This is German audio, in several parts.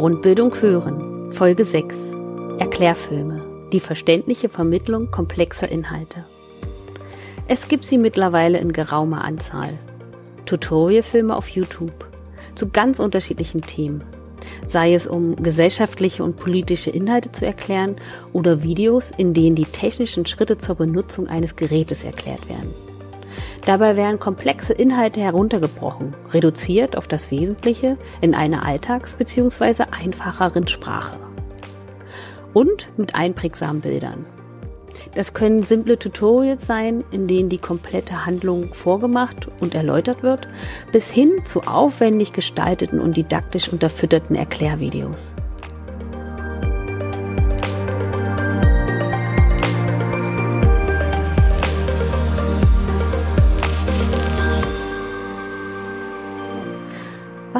Grundbildung hören. Folge 6. Erklärfilme. Die verständliche Vermittlung komplexer Inhalte. Es gibt sie mittlerweile in geraumer Anzahl. Tutorialfilme auf YouTube zu ganz unterschiedlichen Themen. Sei es um gesellschaftliche und politische Inhalte zu erklären oder Videos, in denen die technischen Schritte zur Benutzung eines Gerätes erklärt werden. Dabei werden komplexe Inhalte heruntergebrochen, reduziert auf das Wesentliche in einer alltags- bzw. einfacheren Sprache. Und mit einprägsamen Bildern. Das können simple Tutorials sein, in denen die komplette Handlung vorgemacht und erläutert wird, bis hin zu aufwendig gestalteten und didaktisch unterfütterten Erklärvideos.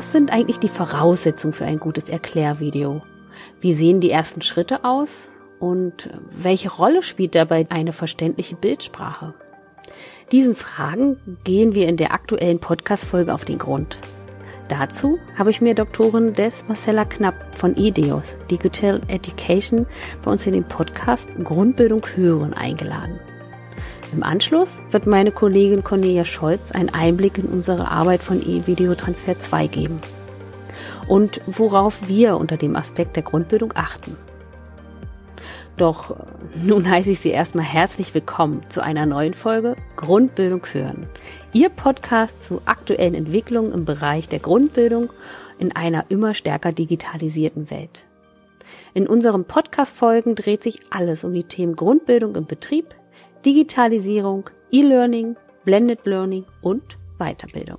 Was sind eigentlich die Voraussetzungen für ein gutes Erklärvideo? Wie sehen die ersten Schritte aus? Und welche Rolle spielt dabei eine verständliche Bildsprache? Diesen Fragen gehen wir in der aktuellen Podcast-Folge auf den Grund. Dazu habe ich mir Doktorin Des Marcella Knapp von EDEOS Digital Education bei uns in den Podcast Grundbildung hören eingeladen. Im Anschluss wird meine Kollegin Cornelia Scholz einen Einblick in unsere Arbeit von E-Videotransfer 2 geben und worauf wir unter dem Aspekt der Grundbildung achten. Doch nun heiße ich Sie erstmal herzlich willkommen zu einer neuen Folge Grundbildung hören. Ihr Podcast zu aktuellen Entwicklungen im Bereich der Grundbildung in einer immer stärker digitalisierten Welt. In unseren Podcast-Folgen dreht sich alles um die Themen Grundbildung im Betrieb, Digitalisierung, E-Learning, Blended Learning und Weiterbildung.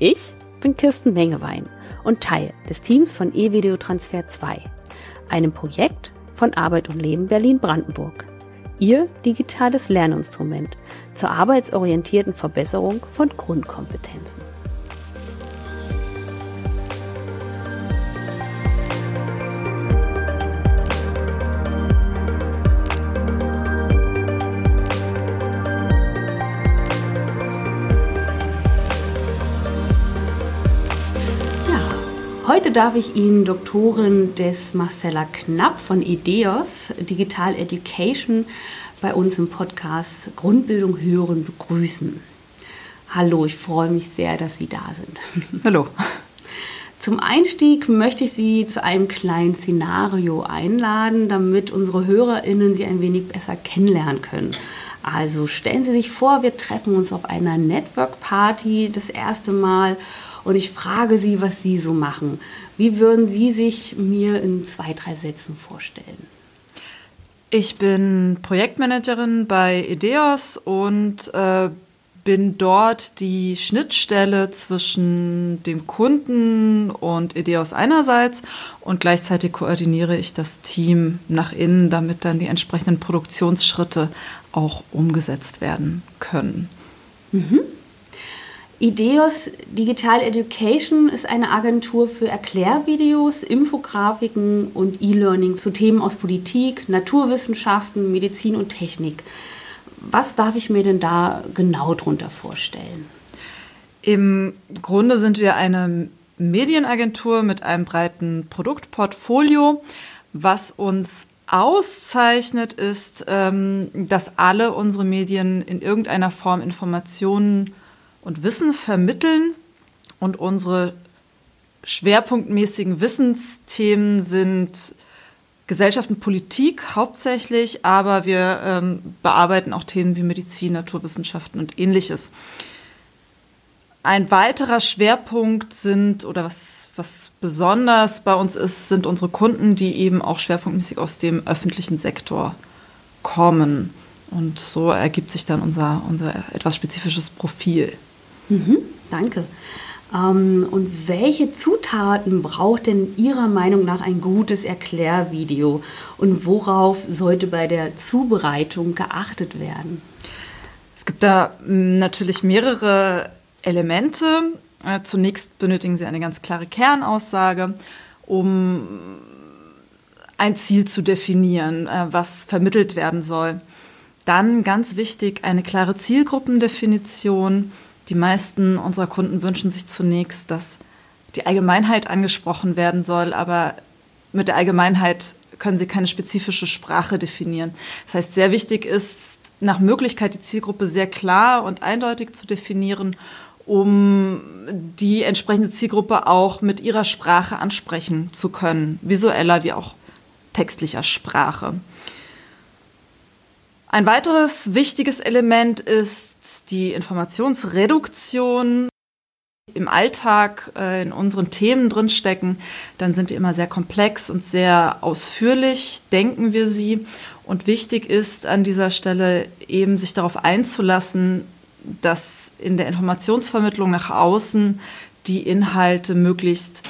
Ich bin Kirsten Mengewein und Teil des Teams von E-Videotransfer 2, einem Projekt von Arbeit und Leben Berlin-Brandenburg. Ihr digitales Lerninstrument zur arbeitsorientierten Verbesserung von Grundkompetenzen. Heute darf ich Ihnen Doktorin des Marcella Knapp von IDEOS Digital Education bei uns im Podcast Grundbildung hören begrüßen. Hallo, ich freue mich sehr, dass Sie da sind. Hallo. Zum Einstieg möchte ich Sie zu einem kleinen Szenario einladen, damit unsere HörerInnen Sie ein wenig besser kennenlernen können. Also stellen Sie sich vor, wir treffen uns auf einer Network Party das erste Mal und ich frage Sie, was Sie so machen. Wie würden Sie sich mir in zwei, drei Sätzen vorstellen? Ich bin Projektmanagerin bei Ideos und äh, bin dort die Schnittstelle zwischen dem Kunden und Ideos einerseits und gleichzeitig koordiniere ich das Team nach innen, damit dann die entsprechenden Produktionsschritte auch umgesetzt werden können. Mhm. Ideos Digital Education ist eine Agentur für Erklärvideos, Infografiken und E-Learning zu Themen aus Politik, Naturwissenschaften, Medizin und Technik. Was darf ich mir denn da genau drunter vorstellen? Im Grunde sind wir eine Medienagentur mit einem breiten Produktportfolio. Was uns auszeichnet, ist, ähm, dass alle unsere Medien in irgendeiner Form Informationen und Wissen vermitteln. Und unsere schwerpunktmäßigen Wissensthemen sind Gesellschaft und Politik hauptsächlich, aber wir ähm, bearbeiten auch Themen wie Medizin, Naturwissenschaften und ähnliches. Ein weiterer Schwerpunkt sind, oder was, was besonders bei uns ist, sind unsere Kunden, die eben auch schwerpunktmäßig aus dem öffentlichen Sektor kommen. Und so ergibt sich dann unser, unser etwas spezifisches Profil. Mhm, danke. Ähm, und welche Zutaten braucht denn Ihrer Meinung nach ein gutes Erklärvideo? Und worauf sollte bei der Zubereitung geachtet werden? Es gibt da hm, natürlich mehrere Elemente. Äh, zunächst benötigen Sie eine ganz klare Kernaussage, um ein Ziel zu definieren, äh, was vermittelt werden soll. Dann ganz wichtig eine klare Zielgruppendefinition die meisten unserer Kunden wünschen sich zunächst, dass die Allgemeinheit angesprochen werden soll, aber mit der Allgemeinheit können sie keine spezifische Sprache definieren. Das heißt, sehr wichtig ist, nach Möglichkeit die Zielgruppe sehr klar und eindeutig zu definieren, um die entsprechende Zielgruppe auch mit ihrer Sprache ansprechen zu können, visueller wie auch textlicher Sprache. Ein weiteres wichtiges Element ist die Informationsreduktion im Alltag äh, in unseren Themen drinstecken, dann sind die immer sehr komplex und sehr ausführlich, denken wir sie. Und wichtig ist an dieser Stelle eben sich darauf einzulassen, dass in der Informationsvermittlung nach außen die Inhalte möglichst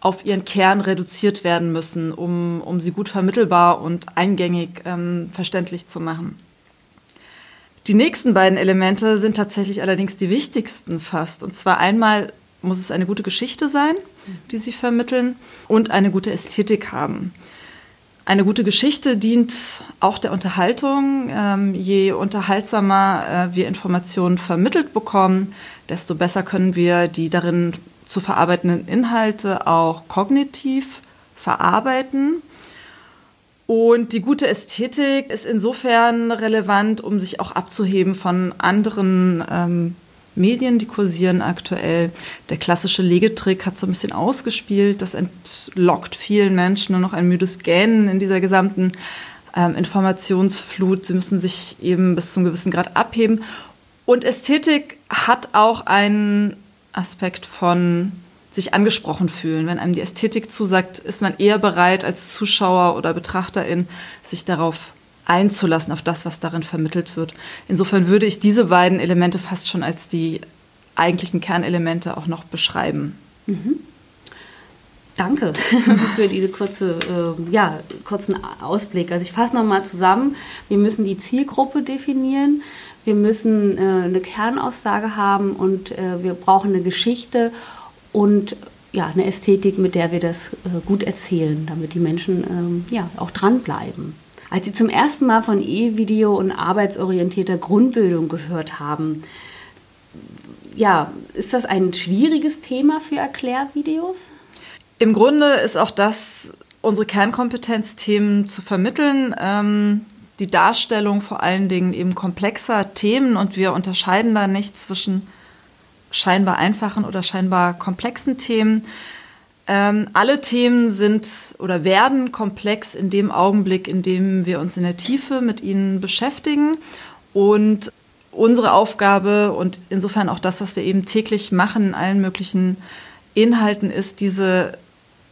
auf ihren Kern reduziert werden müssen, um, um sie gut vermittelbar und eingängig ähm, verständlich zu machen. Die nächsten beiden Elemente sind tatsächlich allerdings die wichtigsten fast. Und zwar einmal muss es eine gute Geschichte sein, die sie vermitteln, und eine gute Ästhetik haben. Eine gute Geschichte dient auch der Unterhaltung. Ähm, je unterhaltsamer äh, wir Informationen vermittelt bekommen, desto besser können wir die darin zu verarbeitenden Inhalte auch kognitiv verarbeiten und die gute Ästhetik ist insofern relevant, um sich auch abzuheben von anderen ähm, Medien, die kursieren aktuell. Der klassische Legetrick hat so ein bisschen ausgespielt. Das entlockt vielen Menschen nur noch ein müdes Gähnen in dieser gesamten ähm, Informationsflut. Sie müssen sich eben bis zum gewissen Grad abheben. Und Ästhetik hat auch einen Aspekt von sich angesprochen fühlen. Wenn einem die Ästhetik zusagt, ist man eher bereit, als Zuschauer oder Betrachterin sich darauf einzulassen, auf das, was darin vermittelt wird. Insofern würde ich diese beiden Elemente fast schon als die eigentlichen Kernelemente auch noch beschreiben. Mhm. Danke für diese kurze, äh, ja, kurzen Ausblick. Also ich fasse nochmal zusammen. Wir müssen die Zielgruppe definieren. Wir müssen äh, eine Kernaussage haben und äh, wir brauchen eine Geschichte und ja, eine Ästhetik, mit der wir das äh, gut erzählen, damit die Menschen ähm, ja, auch dranbleiben. Als Sie zum ersten Mal von E-Video und arbeitsorientierter Grundbildung gehört haben, ja, ist das ein schwieriges Thema für Erklärvideos? Im Grunde ist auch das unsere Kernkompetenz, Themen zu vermitteln. Ähm, die Darstellung vor allen Dingen eben komplexer Themen und wir unterscheiden da nicht zwischen scheinbar einfachen oder scheinbar komplexen Themen. Ähm, alle Themen sind oder werden komplex in dem Augenblick, in dem wir uns in der Tiefe mit ihnen beschäftigen. Und unsere Aufgabe und insofern auch das, was wir eben täglich machen in allen möglichen Inhalten, ist diese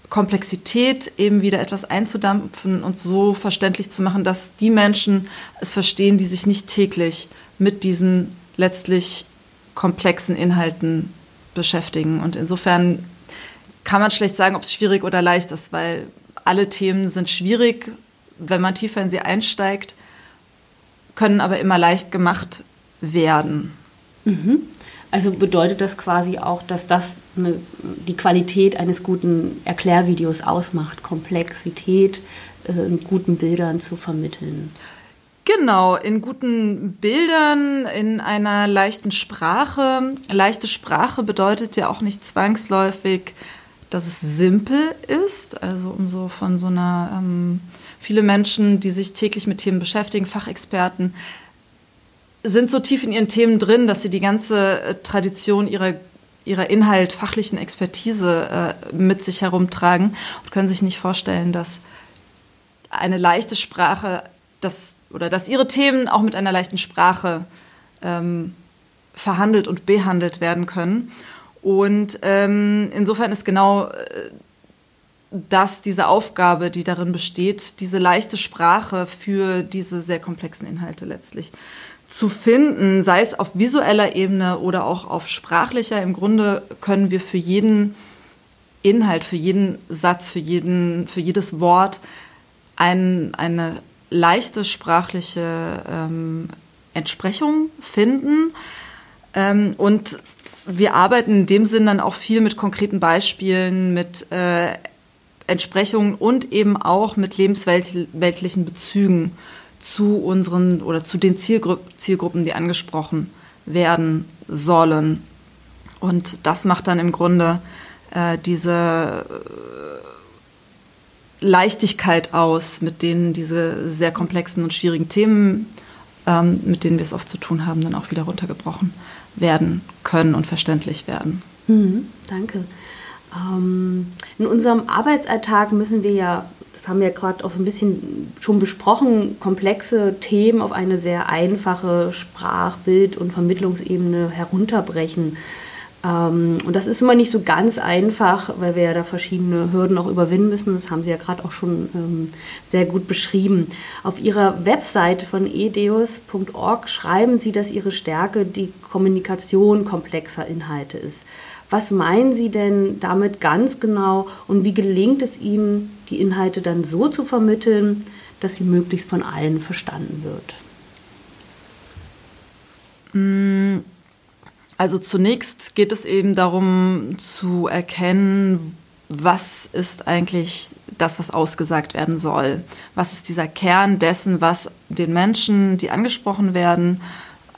Komplexität eben wieder etwas einzudampfen und so verständlich zu machen, dass die Menschen es verstehen, die sich nicht täglich mit diesen letztlich komplexen Inhalten beschäftigen. Und insofern kann man schlecht sagen, ob es schwierig oder leicht ist, weil alle Themen sind schwierig, wenn man tiefer in sie einsteigt, können aber immer leicht gemacht werden. Mhm. Also bedeutet das quasi auch, dass das eine, die Qualität eines guten Erklärvideos ausmacht, Komplexität äh, in guten Bildern zu vermitteln? Genau, in guten Bildern, in einer leichten Sprache. Leichte Sprache bedeutet ja auch nicht zwangsläufig, dass es simpel ist. Also um so von so einer, ähm, viele Menschen, die sich täglich mit Themen beschäftigen, Fachexperten, sind so tief in ihren Themen drin, dass sie die ganze äh, Tradition ihrer ihrer Inhalt, fachlichen Expertise äh, mit sich herumtragen und können sich nicht vorstellen, dass eine leichte Sprache das oder dass ihre Themen auch mit einer leichten Sprache ähm, verhandelt und behandelt werden können. Und ähm, insofern ist genau äh, das diese Aufgabe, die darin besteht, diese leichte Sprache für diese sehr komplexen Inhalte letztlich zu finden, sei es auf visueller Ebene oder auch auf sprachlicher. Im Grunde können wir für jeden Inhalt, für jeden Satz, für, jeden, für jedes Wort ein, eine leichte sprachliche ähm, Entsprechung finden. Ähm, und wir arbeiten in dem Sinn dann auch viel mit konkreten Beispielen, mit äh, Entsprechungen und eben auch mit lebensweltlichen Bezügen zu unseren oder zu den Zielgru Zielgruppen, die angesprochen werden sollen. Und das macht dann im Grunde äh, diese Leichtigkeit aus, mit denen diese sehr komplexen und schwierigen Themen, ähm, mit denen wir es oft zu tun haben, dann auch wieder runtergebrochen werden können und verständlich werden. Mhm, danke. Ähm, in unserem Arbeitsalltag müssen wir ja, das haben wir gerade auch so ein bisschen schon besprochen, komplexe Themen auf eine sehr einfache Sprach-, Bild- und Vermittlungsebene herunterbrechen. Ähm, und das ist immer nicht so ganz einfach, weil wir ja da verschiedene Hürden auch überwinden müssen. Das haben Sie ja gerade auch schon ähm, sehr gut beschrieben. Auf Ihrer Webseite von edeus.org schreiben Sie, dass Ihre Stärke die Kommunikation komplexer Inhalte ist. Was meinen Sie denn damit ganz genau und wie gelingt es Ihnen, die Inhalte dann so zu vermitteln, dass sie möglichst von allen verstanden wird? Mmh also zunächst geht es eben darum zu erkennen, was ist eigentlich das, was ausgesagt werden soll? Was ist dieser Kern dessen, was den Menschen, die angesprochen werden,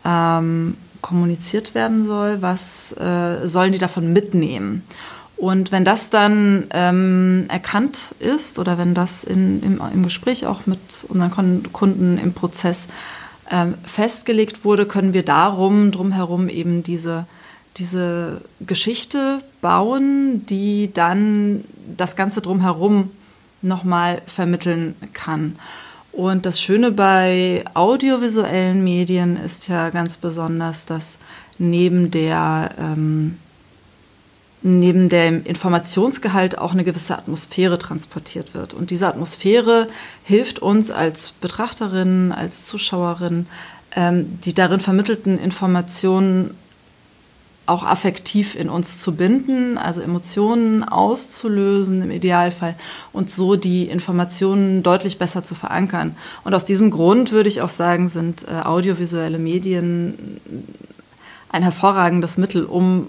ähm, kommuniziert werden soll? Was äh, sollen die davon mitnehmen? Und wenn das dann ähm, erkannt ist oder wenn das in, im, im Gespräch auch mit unseren Kunden im Prozess ähm, festgelegt wurde, können wir darum, drumherum eben diese, diese Geschichte bauen, die dann das Ganze drumherum nochmal vermitteln kann. Und das Schöne bei audiovisuellen Medien ist ja ganz besonders, dass neben der ähm, neben dem Informationsgehalt auch eine gewisse Atmosphäre transportiert wird. Und diese Atmosphäre hilft uns als Betrachterinnen, als Zuschauerinnen, ähm, die darin vermittelten Informationen auch affektiv in uns zu binden, also Emotionen auszulösen im Idealfall und so die Informationen deutlich besser zu verankern. Und aus diesem Grund würde ich auch sagen, sind äh, audiovisuelle Medien ein hervorragendes Mittel, um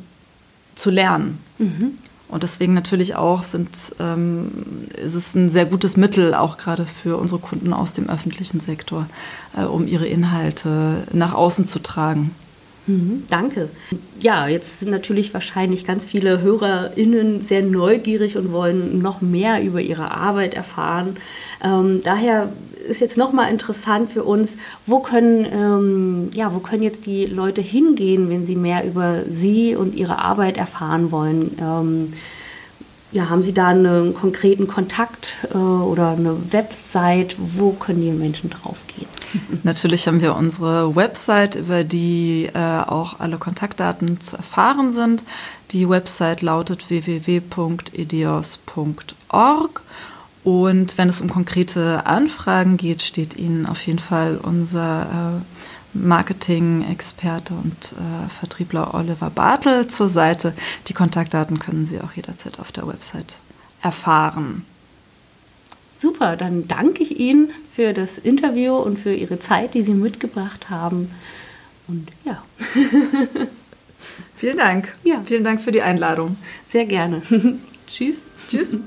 zu lernen. Mhm. Und deswegen natürlich auch sind, ähm, ist es ein sehr gutes Mittel, auch gerade für unsere Kunden aus dem öffentlichen Sektor, äh, um ihre Inhalte nach außen zu tragen. Mhm, danke. Ja, jetzt sind natürlich wahrscheinlich ganz viele HörerInnen sehr neugierig und wollen noch mehr über ihre Arbeit erfahren. Ähm, daher ist jetzt nochmal interessant für uns, wo können, ähm, ja, wo können jetzt die Leute hingehen, wenn sie mehr über sie und ihre Arbeit erfahren wollen? Ähm, ja, haben Sie da einen konkreten Kontakt äh, oder eine Website? Wo können die Menschen draufgehen? Natürlich haben wir unsere Website, über die äh, auch alle Kontaktdaten zu erfahren sind. Die Website lautet www.ideos.org. Und wenn es um konkrete Anfragen geht, steht Ihnen auf jeden Fall unser äh, Marketing-Experte und äh, Vertriebler Oliver Bartel zur Seite. Die Kontaktdaten können Sie auch jederzeit auf der Website erfahren. Super, dann danke ich Ihnen für das Interview und für Ihre Zeit, die Sie mitgebracht haben. Und ja. Vielen Dank. Ja. Vielen Dank für die Einladung. Sehr gerne. Tschüss. Tschüss.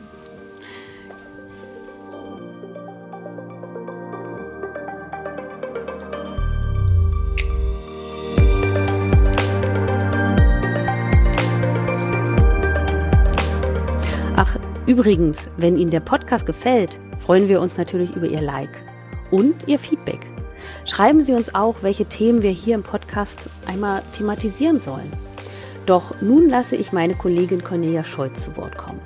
Übrigens, wenn Ihnen der Podcast gefällt, freuen wir uns natürlich über Ihr Like und Ihr Feedback. Schreiben Sie uns auch, welche Themen wir hier im Podcast einmal thematisieren sollen. Doch nun lasse ich meine Kollegin Cornelia Scholz zu Wort kommen.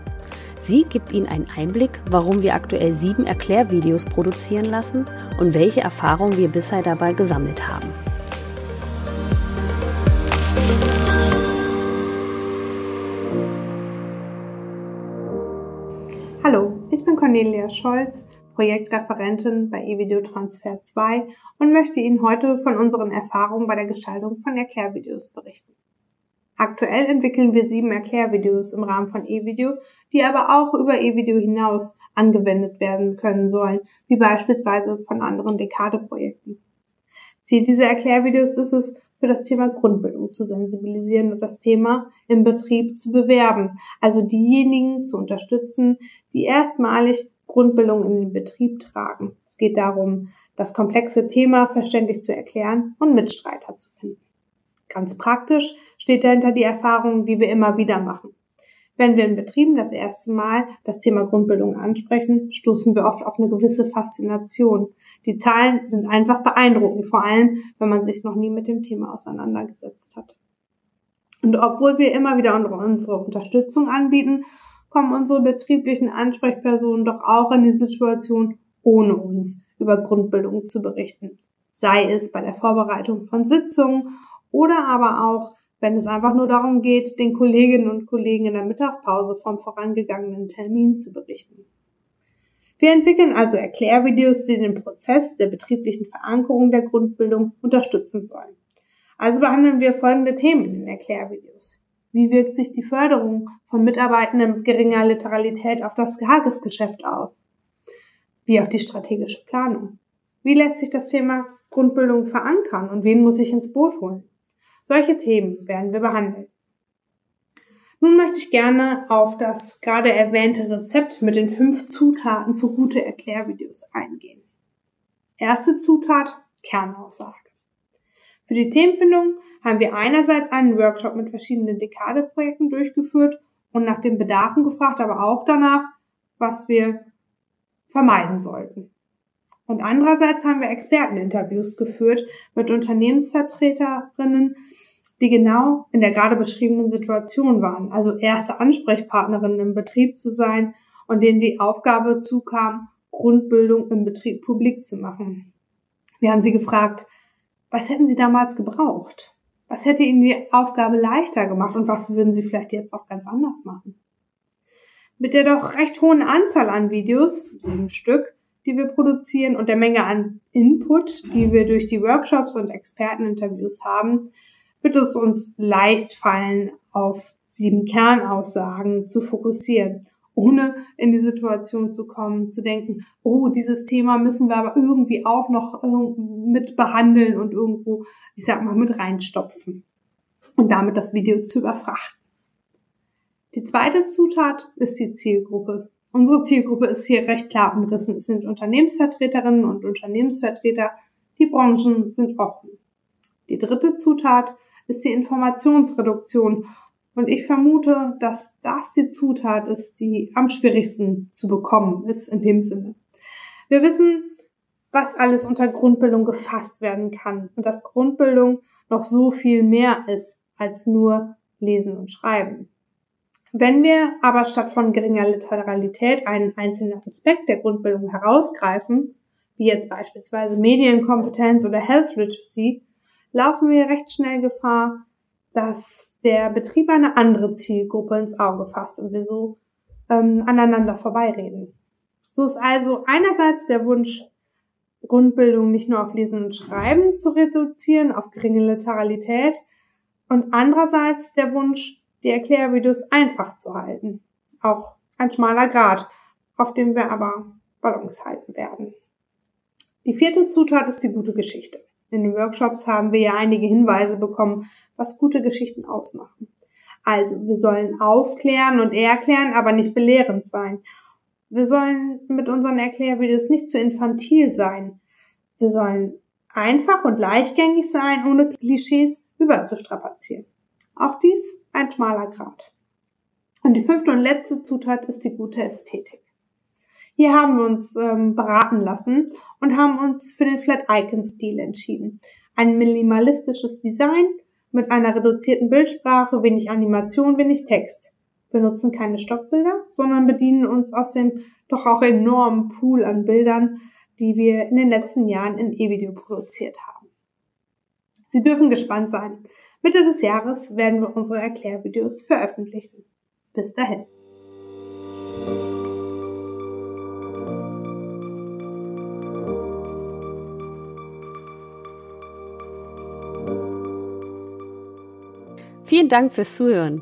Sie gibt Ihnen einen Einblick, warum wir aktuell sieben Erklärvideos produzieren lassen und welche Erfahrungen wir bisher dabei gesammelt haben. Cornelia Scholz, Projektreferentin bei eVideo Transfer 2 und möchte Ihnen heute von unseren Erfahrungen bei der Gestaltung von Erklärvideos berichten. Aktuell entwickeln wir sieben Erklärvideos im Rahmen von eVideo, die aber auch über eVideo hinaus angewendet werden können sollen, wie beispielsweise von anderen Dekade-Projekten. Ziel dieser Erklärvideos ist es, für das Thema Grundbildung zu sensibilisieren und das Thema im Betrieb zu bewerben. Also diejenigen zu unterstützen, die erstmalig Grundbildung in den Betrieb tragen. Es geht darum, das komplexe Thema verständlich zu erklären und Mitstreiter zu finden. Ganz praktisch steht dahinter die Erfahrung, die wir immer wieder machen. Wenn wir in Betrieben das erste Mal das Thema Grundbildung ansprechen, stoßen wir oft auf eine gewisse Faszination. Die Zahlen sind einfach beeindruckend, vor allem wenn man sich noch nie mit dem Thema auseinandergesetzt hat. Und obwohl wir immer wieder unsere Unterstützung anbieten, kommen unsere betrieblichen Ansprechpersonen doch auch in die Situation, ohne uns über Grundbildung zu berichten. Sei es bei der Vorbereitung von Sitzungen oder aber auch wenn es einfach nur darum geht, den Kolleginnen und Kollegen in der Mittagspause vom vorangegangenen Termin zu berichten. Wir entwickeln also Erklärvideos, die den Prozess der betrieblichen Verankerung der Grundbildung unterstützen sollen. Also behandeln wir folgende Themen in den Erklärvideos. Wie wirkt sich die Förderung von Mitarbeitenden mit geringer Literalität auf das Tagesgeschäft aus? Wie auf die strategische Planung? Wie lässt sich das Thema Grundbildung verankern und wen muss ich ins Boot holen? Solche Themen werden wir behandeln. Nun möchte ich gerne auf das gerade erwähnte Rezept mit den fünf Zutaten für gute Erklärvideos eingehen. Erste Zutat, Kernaussage. Für die Themenfindung haben wir einerseits einen Workshop mit verschiedenen Dekadeprojekten durchgeführt und nach den Bedarfen gefragt, aber auch danach, was wir vermeiden sollten. Und andererseits haben wir Experteninterviews geführt mit Unternehmensvertreterinnen, die genau in der gerade beschriebenen Situation waren, also erste Ansprechpartnerinnen im Betrieb zu sein und denen die Aufgabe zukam, Grundbildung im Betrieb publik zu machen. Wir haben sie gefragt, was hätten sie damals gebraucht? Was hätte ihnen die Aufgabe leichter gemacht und was würden sie vielleicht jetzt auch ganz anders machen? Mit der doch recht hohen Anzahl an Videos, sieben Stück, die wir produzieren und der Menge an Input, die wir durch die Workshops und Experteninterviews haben, wird es uns leicht fallen, auf sieben Kernaussagen zu fokussieren, ohne in die Situation zu kommen, zu denken, oh, dieses Thema müssen wir aber irgendwie auch noch mit behandeln und irgendwo, ich sag mal, mit reinstopfen und damit das Video zu überfrachten. Die zweite Zutat ist die Zielgruppe. Unsere Zielgruppe ist hier recht klar umrissen. Es sind Unternehmensvertreterinnen und Unternehmensvertreter. Die Branchen sind offen. Die dritte Zutat ist die Informationsreduktion. Und ich vermute, dass das die Zutat ist, die am schwierigsten zu bekommen ist in dem Sinne. Wir wissen, was alles unter Grundbildung gefasst werden kann und dass Grundbildung noch so viel mehr ist als nur Lesen und Schreiben. Wenn wir aber statt von geringer Literalität einen einzelnen Aspekt der Grundbildung herausgreifen, wie jetzt beispielsweise Medienkompetenz oder Health Literacy, laufen wir recht schnell Gefahr, dass der Betrieb eine andere Zielgruppe ins Auge fasst und wir so ähm, aneinander vorbeireden. So ist also einerseits der Wunsch, Grundbildung nicht nur auf Lesen und Schreiben zu reduzieren, auf geringe Literalität, und andererseits der Wunsch, die Erklärvideos einfach zu halten. Auch ein schmaler Grad, auf dem wir aber Balance halten werden. Die vierte Zutat ist die gute Geschichte. In den Workshops haben wir ja einige Hinweise bekommen, was gute Geschichten ausmachen. Also, wir sollen aufklären und erklären, aber nicht belehrend sein. Wir sollen mit unseren Erklärvideos nicht zu infantil sein. Wir sollen einfach und leichtgängig sein, ohne Klischees überzustrapazieren. Auch dies ein schmaler Grat. Und die fünfte und letzte Zutat ist die gute Ästhetik. Hier haben wir uns ähm, beraten lassen und haben uns für den Flat Icon Stil entschieden. Ein minimalistisches Design mit einer reduzierten Bildsprache, wenig Animation, wenig Text. Wir nutzen keine Stockbilder, sondern bedienen uns aus dem doch auch enormen Pool an Bildern, die wir in den letzten Jahren in E-Video produziert haben. Sie dürfen gespannt sein. Mitte des Jahres werden wir unsere Erklärvideos veröffentlichen. Bis dahin. Vielen Dank fürs Zuhören.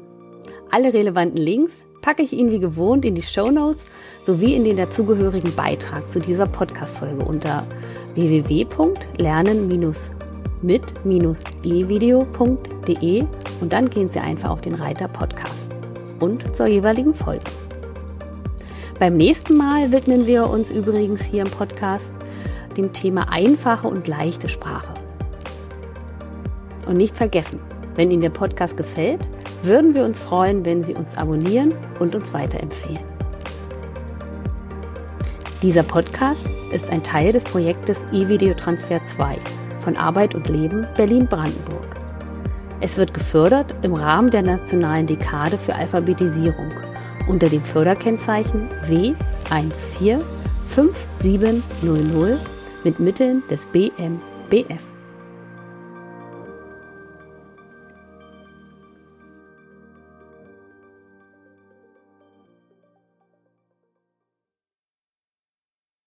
Alle relevanten Links packe ich Ihnen wie gewohnt in die Show Notes sowie in den dazugehörigen Beitrag zu dieser Podcast-Folge unter www.lernen- mit-evideo.de und dann gehen Sie einfach auf den Reiter Podcast und zur jeweiligen Folge. Beim nächsten Mal widmen wir uns übrigens hier im Podcast dem Thema einfache und leichte Sprache. Und nicht vergessen, wenn Ihnen der Podcast gefällt, würden wir uns freuen, wenn Sie uns abonnieren und uns weiterempfehlen. Dieser Podcast ist ein Teil des Projektes E-Video-Transfer 2 von Arbeit und Leben Berlin-Brandenburg. Es wird gefördert im Rahmen der Nationalen Dekade für Alphabetisierung unter dem Förderkennzeichen W145700 mit Mitteln des BMBF.